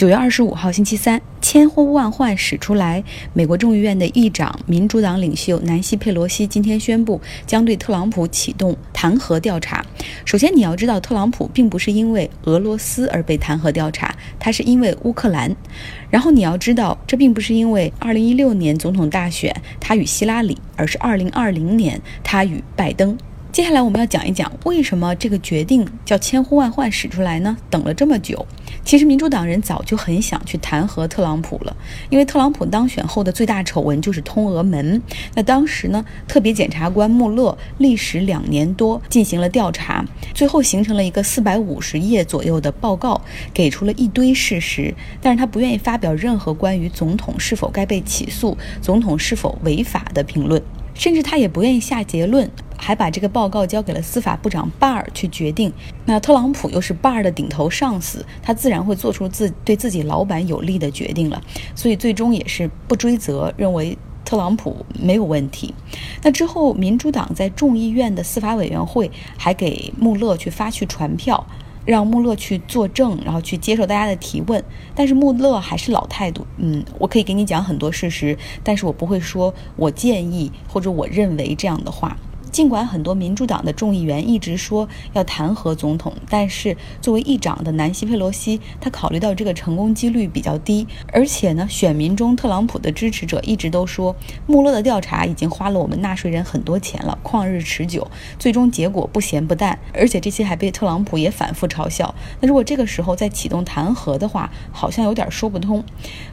九月二十五号星期三，千呼万唤始出来。美国众议院的议长、民主党领袖南希·佩罗西今天宣布，将对特朗普启动弹劾调查。首先，你要知道，特朗普并不是因为俄罗斯而被弹劾调查，他是因为乌克兰。然后，你要知道，这并不是因为二零一六年总统大选他与希拉里，而是二零二零年他与拜登。接下来我们要讲一讲，为什么这个决定叫千呼万唤始出来呢？等了这么久，其实民主党人早就很想去弹劾特朗普了，因为特朗普当选后的最大丑闻就是通俄门。那当时呢，特别检察官穆勒历时两年多进行了调查，最后形成了一个四百五十页左右的报告，给出了一堆事实，但是他不愿意发表任何关于总统是否该被起诉、总统是否违法的评论，甚至他也不愿意下结论。还把这个报告交给了司法部长巴尔去决定。那特朗普又是巴尔的顶头上司，他自然会做出自对自己老板有利的决定了。所以最终也是不追责，认为特朗普没有问题。那之后，民主党在众议院的司法委员会还给穆勒去发去传票。让穆勒去作证，然后去接受大家的提问。但是穆勒还是老态度，嗯，我可以给你讲很多事实，但是我不会说我建议或者我认为这样的话。尽管很多民主党的众议员一直说要弹劾总统，但是作为议长的南希·佩洛西，他考虑到这个成功几率比较低，而且呢，选民中特朗普的支持者一直都说，穆勒的调查已经花了我们纳税人很多钱了，旷日持久，最终结果不咸不淡，而且这些还被特朗普也反复嘲笑。那如果这个时候再启动弹劾的话，好像有点说不通，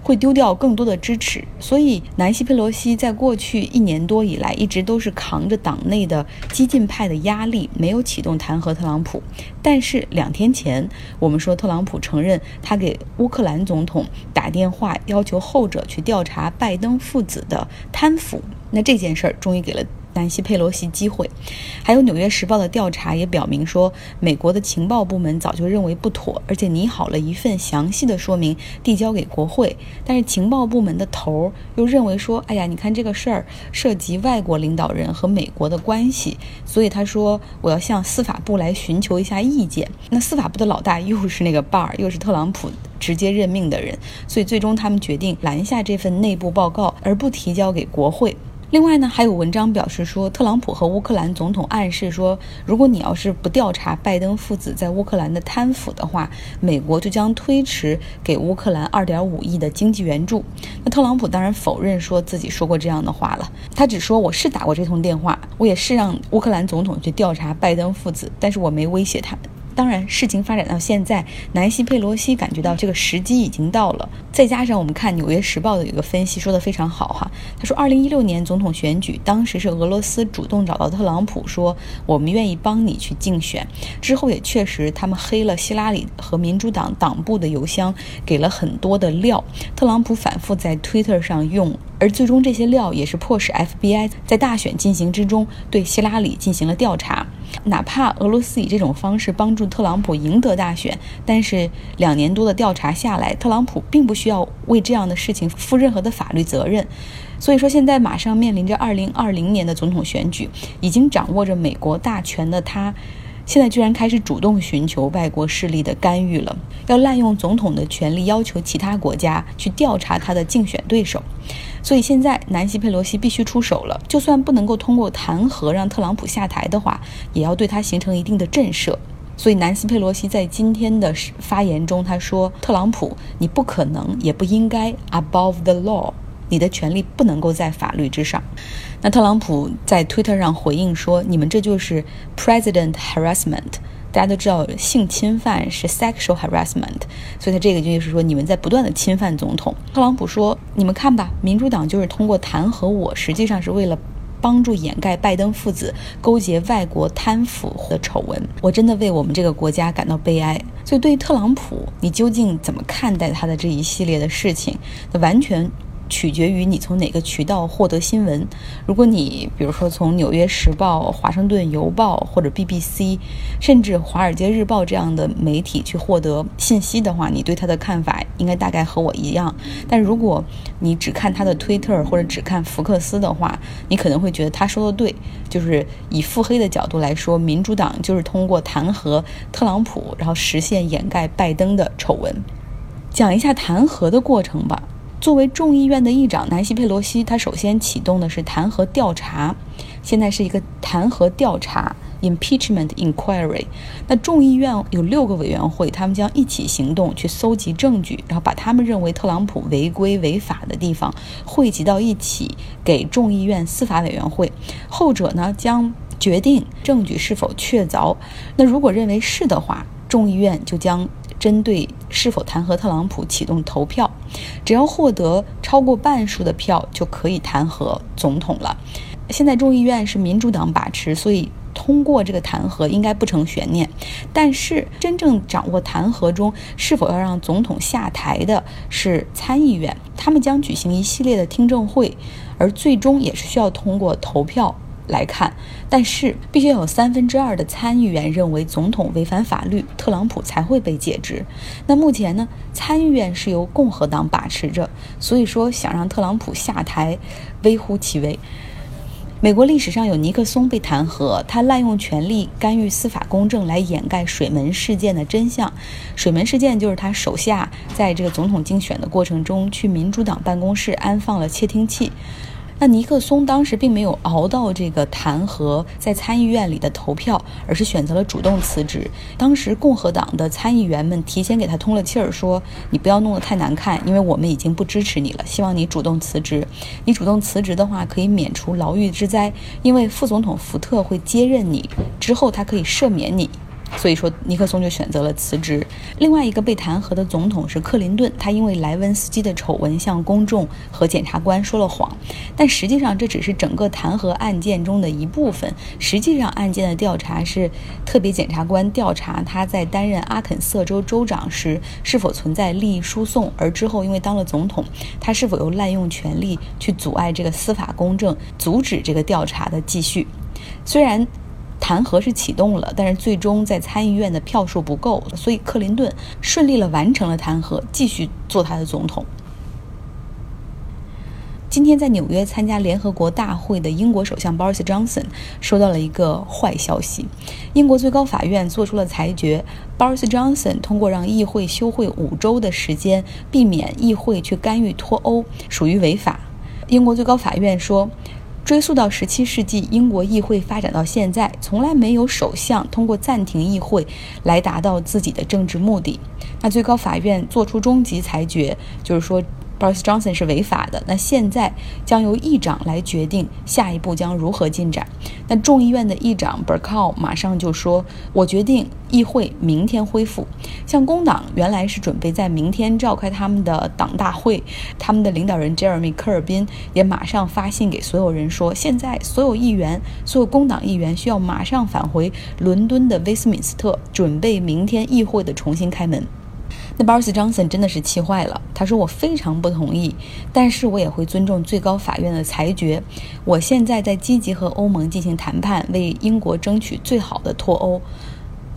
会丢掉更多的支持。所以南希·佩洛西在过去一年多以来，一直都是扛着党内。的激进派的压力没有启动弹劾特朗普，但是两天前我们说特朗普承认他给乌克兰总统打电话，要求后者去调查拜登父子的贪腐，那这件事儿终于给了。南希·佩洛西机会，还有《纽约时报》的调查也表明说，美国的情报部门早就认为不妥，而且拟好了一份详细的说明递交给国会。但是情报部门的头儿又认为说，哎呀，你看这个事儿涉及外国领导人和美国的关系，所以他说我要向司法部来寻求一下意见。那司法部的老大又是那个巴尔，又是特朗普直接任命的人，所以最终他们决定拦下这份内部报告，而不提交给国会。另外呢，还有文章表示说，特朗普和乌克兰总统暗示说，如果你要是不调查拜登父子在乌克兰的贪腐的话，美国就将推迟给乌克兰二点五亿的经济援助。那特朗普当然否认说自己说过这样的话了，他只说我是打过这通电话，我也是让乌克兰总统去调查拜登父子，但是我没威胁他。当然，事情发展到现在，南希·佩罗西感觉到这个时机已经到了。再加上我们看《纽约时报》的一个分析，说的非常好哈。他说，二零一六年总统选举，当时是俄罗斯主动找到特朗普，说我们愿意帮你去竞选。之后也确实，他们黑了希拉里和民主党党部的邮箱，给了很多的料。特朗普反复在 Twitter 上用，而最终这些料也是迫使 FBI 在大选进行之中对希拉里进行了调查。哪怕俄罗斯以这种方式帮助特朗普赢得大选，但是两年多的调查下来，特朗普并不需要为这样的事情负任何的法律责任。所以说，现在马上面临着二零二零年的总统选举，已经掌握着美国大权的他。现在居然开始主动寻求外国势力的干预了，要滥用总统的权力，要求其他国家去调查他的竞选对手。所以现在南希·佩洛西必须出手了，就算不能够通过弹劾让特朗普下台的话，也要对他形成一定的震慑。所以南希·佩洛西在今天的发言中，他说：“特朗普，你不可能，也不应该 above the law。”你的权利不能够在法律之上。那特朗普在 Twitter 上回应说：“你们这就是 President harassment。大家都知道性侵犯是 sexual harassment，所以他这个就是说你们在不断的侵犯总统。”特朗普说：“你们看吧，民主党就是通过弹劾我，实际上是为了帮助掩盖拜登父子勾结外国贪腐的丑闻。我真的为我们这个国家感到悲哀。”所以对于特朗普，你究竟怎么看待他的这一系列的事情？那完全。取决于你从哪个渠道获得新闻。如果你比如说从《纽约时报》、《华盛顿邮报》或者 BBC，甚至《华尔街日报》这样的媒体去获得信息的话，你对他的看法应该大概和我一样。但如果你只看他的推特或者只看福克斯的话，你可能会觉得他说的对。就是以腹黑的角度来说，民主党就是通过弹劾特朗普，然后实现掩盖拜登的丑闻。讲一下弹劾的过程吧。作为众议院的议长，南希·佩罗西，他首先启动的是弹劾调查，现在是一个弹劾调查 （impeachment inquiry）。那众议院有六个委员会，他们将一起行动，去搜集证据，然后把他们认为特朗普违规违法的地方汇集到一起，给众议院司法委员会。后者呢，将决定证据是否确凿。那如果认为是的话，众议院就将。针对是否弹劾特朗普启动投票，只要获得超过半数的票，就可以弹劾总统了。现在众议院是民主党把持，所以通过这个弹劾应该不成悬念。但是真正掌握弹劾中是否要让总统下台的是参议院，他们将举行一系列的听证会，而最终也是需要通过投票。来看，但是必须有三分之二的参议员认为总统违反法律，特朗普才会被解职。那目前呢，参议院是由共和党把持着，所以说想让特朗普下台，微乎其微。美国历史上有尼克松被弹劾，他滥用权力干预司法公正来掩盖水门事件的真相。水门事件就是他手下在这个总统竞选的过程中去民主党办公室安放了窃听器。那尼克松当时并没有熬到这个弹劾在参议院里的投票，而是选择了主动辞职。当时共和党的参议员们提前给他通了气儿，说：“你不要弄得太难看，因为我们已经不支持你了，希望你主动辞职。你主动辞职的话，可以免除牢狱之灾，因为副总统福特会接任你，之后他可以赦免你。”所以说，尼克松就选择了辞职。另外一个被弹劾的总统是克林顿，他因为莱文斯基的丑闻向公众和检察官说了谎，但实际上这只是整个弹劾案件中的一部分。实际上，案件的调查是特别检察官调查他在担任阿肯色州州长时是否存在利益输送，而之后因为当了总统，他是否又滥用权力去阻碍这个司法公正，阻止这个调查的继续。虽然。弹劾是启动了，但是最终在参议院的票数不够，所以克林顿顺利了完成了弹劾，继续做他的总统。今天在纽约参加联合国大会的英国首相 Boris Johnson 收到了一个坏消息，英国最高法院做出了裁决，Boris Johnson 通过让议会休会五周的时间，避免议会去干预脱欧，属于违法。英国最高法院说。追溯到十七世纪，英国议会发展到现在，从来没有首相通过暂停议会来达到自己的政治目的。那最高法院作出终极裁决，就是说。Boris Johnson 是违法的，那现在将由议长来决定下一步将如何进展。那众议院的议长 Bercow 马上就说：“我决定议会明天恢复。”像工党原来是准备在明天召开他们的党大会，他们的领导人 Jeremy 科尔宾也马上发信给所有人说：“现在所有议员，所有工党议员需要马上返回伦敦的威斯敏斯特，准备明天议会的重新开门。”那 Boris Johnson 真的是气坏了。他说：“我非常不同意，但是我也会尊重最高法院的裁决。我现在在积极和欧盟进行谈判，为英国争取最好的脱欧。”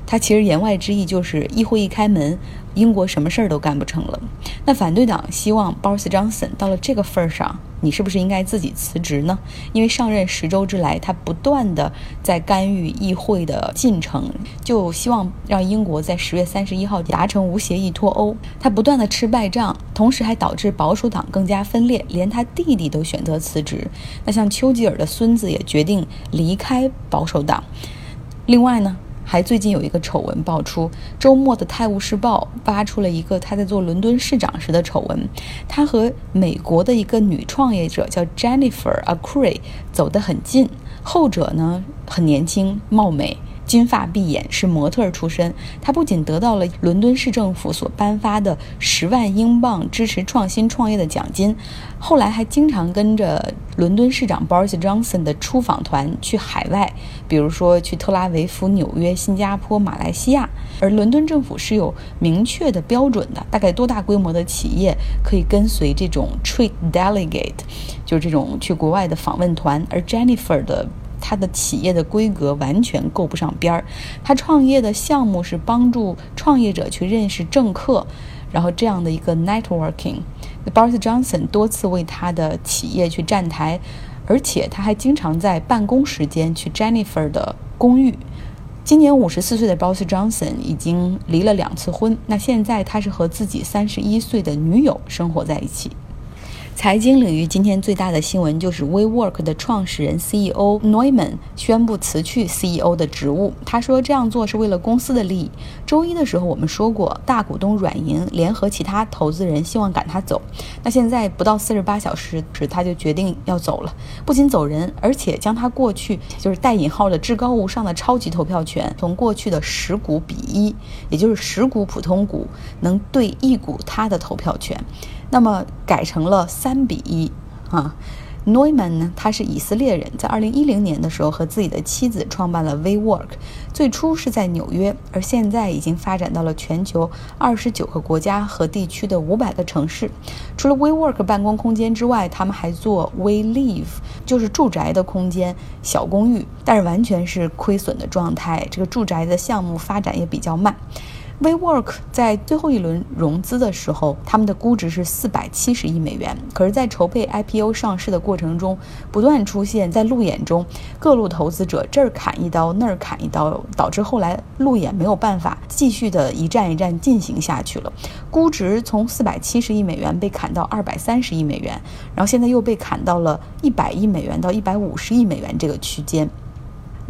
他其实言外之意就是，议会一开门，英国什么事儿都干不成了。那反对党希望 Boris Johnson 到了这个份儿上。你是不是应该自己辞职呢？因为上任十周之来，他不断的在干预议会的进程，就希望让英国在十月三十一号达成无协议脱欧。他不断的吃败仗，同时还导致保守党更加分裂，连他弟弟都选择辞职。那像丘吉尔的孙子也决定离开保守党。另外呢？还最近有一个丑闻爆出，周末的《泰晤士报》发出了一个他在做伦敦市长时的丑闻。他和美国的一个女创业者叫 Jennifer Acree 走得很近，后者呢很年轻貌美。金发碧眼，是模特出身。他不仅得到了伦敦市政府所颁发的十万英镑支持创新创业的奖金，后来还经常跟着伦敦市长 Boris Johnson 的出访团去海外，比如说去特拉维夫、纽约、新加坡、马来西亚。而伦敦政府是有明确的标准的，大概多大规模的企业可以跟随这种 trade delegate，就是这种去国外的访问团。而 Jennifer 的。他的企业的规格完全够不上边儿。他创业的项目是帮助创业者去认识政客，然后这样的一个 networking。Boris Johnson 多次为他的企业去站台，而且他还经常在办公时间去 Jennifer 的公寓。今年五十四岁的 Boris Johnson 已经离了两次婚，那现在他是和自己三十一岁的女友生活在一起。财经领域今天最大的新闻就是 WeWork 的创始人 CEO Neumann 宣布辞去 CEO 的职务。他说这样做是为了公司的利益。周一的时候我们说过，大股东软银联合其他投资人希望赶他走。那现在不到四十八小时时，他就决定要走了。不仅走人，而且将他过去就是带引号的至高无上的超级投票权，从过去的十股比一，也就是十股普通股能对一股他的投票权。那么改成了三比一啊。Neumann 呢，他是以色列人，在二零一零年的时候和自己的妻子创办了 WeWork，最初是在纽约，而现在已经发展到了全球二十九个国家和地区的五百个城市。除了 WeWork 办公空间之外，他们还做 WeLive，就是住宅的空间、小公寓，但是完全是亏损的状态。这个住宅的项目发展也比较慢。WeWork 在最后一轮融资的时候，他们的估值是四百七十亿美元。可是，在筹备 IPO 上市的过程中，不断出现在路演中各路投资者这儿砍一刀，那儿砍一刀，导致后来路演没有办法继续的一站一站进行下去了。估值从四百七十亿美元被砍到二百三十亿美元，然后现在又被砍到了一百亿美元到一百五十亿美元这个区间。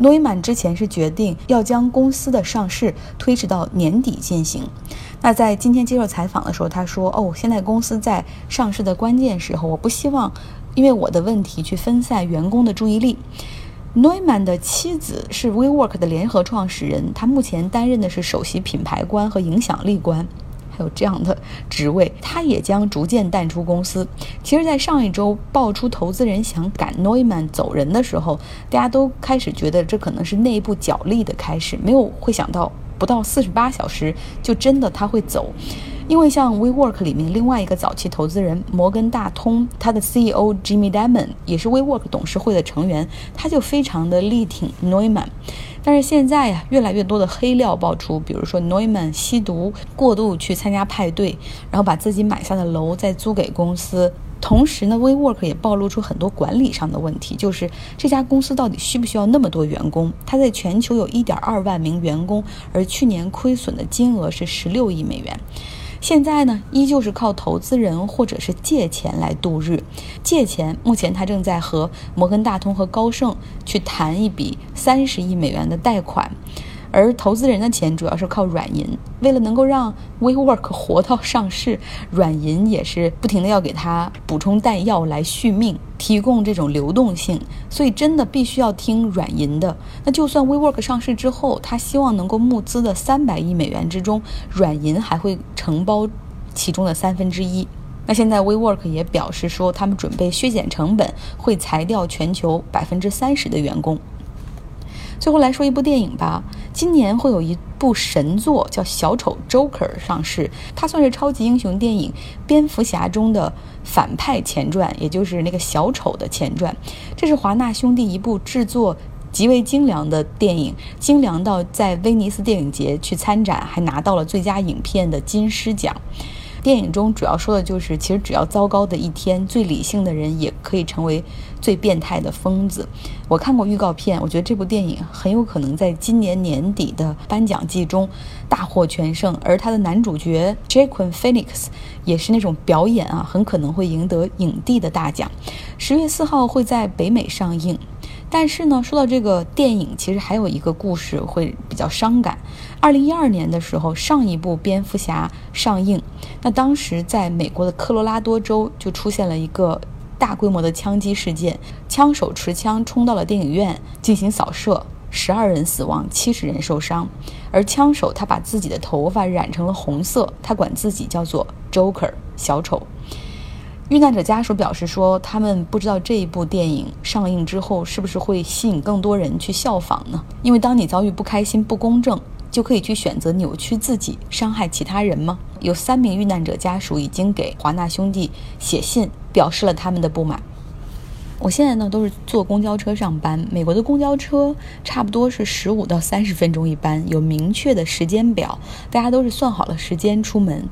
诺伊曼之前是决定要将公司的上市推迟到年底进行。那在今天接受采访的时候，他说：“哦，现在公司在上市的关键时候，我不希望因为我的问题去分散员工的注意力。”诺伊曼的妻子是 WeWork 的联合创始人，他目前担任的是首席品牌官和影响力官。有这样的职位，他也将逐渐淡出公司。其实，在上一周爆出投资人想赶诺伊曼走人的时候，大家都开始觉得这可能是内部角力的开始，没有会想到不到四十八小时就真的他会走。因为像 WeWork 里面另外一个早期投资人摩根大通，他的 CEO Jimmy Dimon 也是 WeWork 董事会的成员，他就非常的力挺 Neumann。但是现在呀，越来越多的黑料爆出，比如说 Neumann 吸毒过度去参加派对，然后把自己买下的楼再租给公司。同时呢，WeWork 也暴露出很多管理上的问题，就是这家公司到底需不需要那么多员工？它在全球有一点二万名员工，而去年亏损的金额是十六亿美元。现在呢，依旧是靠投资人或者是借钱来度日。借钱，目前他正在和摩根大通和高盛去谈一笔三十亿美元的贷款。而投资人的钱主要是靠软银，为了能够让 WeWork 活到上市，软银也是不停的要给他补充弹药来续命，提供这种流动性，所以真的必须要听软银的。那就算 WeWork 上市之后，他希望能够募资的三百亿美元之中，软银还会承包其中的三分之一。那现在 WeWork 也表示说，他们准备削减成本，会裁掉全球百分之三十的员工。最后来说一部电影吧。今年会有一部神作叫《小丑 Joker》上市，它算是超级英雄电影《蝙蝠侠》中的反派前传，也就是那个小丑的前传。这是华纳兄弟一部制作极为精良的电影，精良到在威尼斯电影节去参展，还拿到了最佳影片的金狮奖。电影中主要说的就是，其实只要糟糕的一天，最理性的人也可以成为最变态的疯子。我看过预告片，我觉得这部电影很有可能在今年年底的颁奖季中大获全胜，而他的男主角 Joaquin Phoenix 也是那种表演啊，很可能会赢得影帝的大奖。十月四号会在北美上映。但是呢，说到这个电影，其实还有一个故事会比较伤感。二零一二年的时候，上一部蝙蝠侠上映，那当时在美国的科罗拉多州就出现了一个大规模的枪击事件，枪手持枪冲到了电影院进行扫射，十二人死亡，七十人受伤。而枪手他把自己的头发染成了红色，他管自己叫做 Joker 小丑。遇难者家属表示说，他们不知道这一部电影上映之后是不是会吸引更多人去效仿呢？因为当你遭遇不开心、不公正，就可以去选择扭曲自己、伤害其他人吗？有三名遇难者家属已经给华纳兄弟写信，表示了他们的不满。我现在呢都是坐公交车上班，美国的公交车差不多是十五到三十分钟一班，有明确的时间表，大家都是算好了时间出门。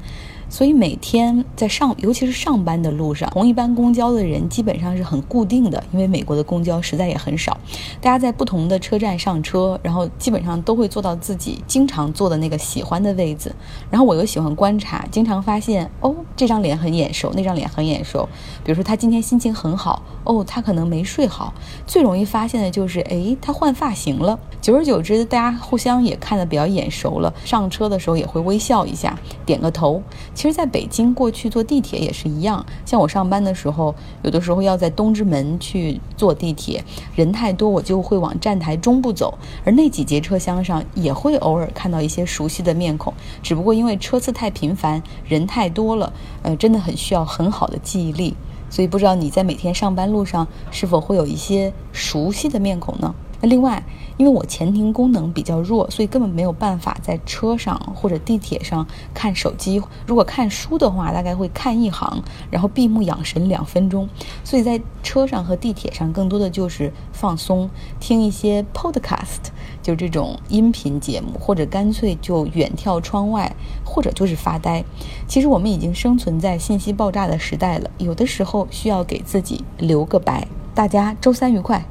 所以每天在上，尤其是上班的路上，同一班公交的人基本上是很固定的，因为美国的公交实在也很少。大家在不同的车站上车，然后基本上都会坐到自己经常坐的那个喜欢的位子。然后我又喜欢观察，经常发现哦，这张脸很眼熟，那张脸很眼熟。比如说他今天心情很好，哦，他可能没睡好。最容易发现的就是，哎，他换发型了。久而久之，大家互相也看得比较眼熟了，上车的时候也会微笑一下，点个头。其实，在北京过去坐地铁也是一样。像我上班的时候，有的时候要在东直门去坐地铁，人太多，我就会往站台中部走。而那几节车厢上也会偶尔看到一些熟悉的面孔，只不过因为车次太频繁，人太多了，呃，真的很需要很好的记忆力。所以，不知道你在每天上班路上是否会有一些熟悉的面孔呢？那另外，因为我前庭功能比较弱，所以根本没有办法在车上或者地铁上看手机。如果看书的话，大概会看一行，然后闭目养神两分钟。所以在车上和地铁上，更多的就是放松，听一些 podcast，就这种音频节目，或者干脆就远眺窗外，或者就是发呆。其实我们已经生存在信息爆炸的时代了，有的时候需要给自己留个白。大家周三愉快。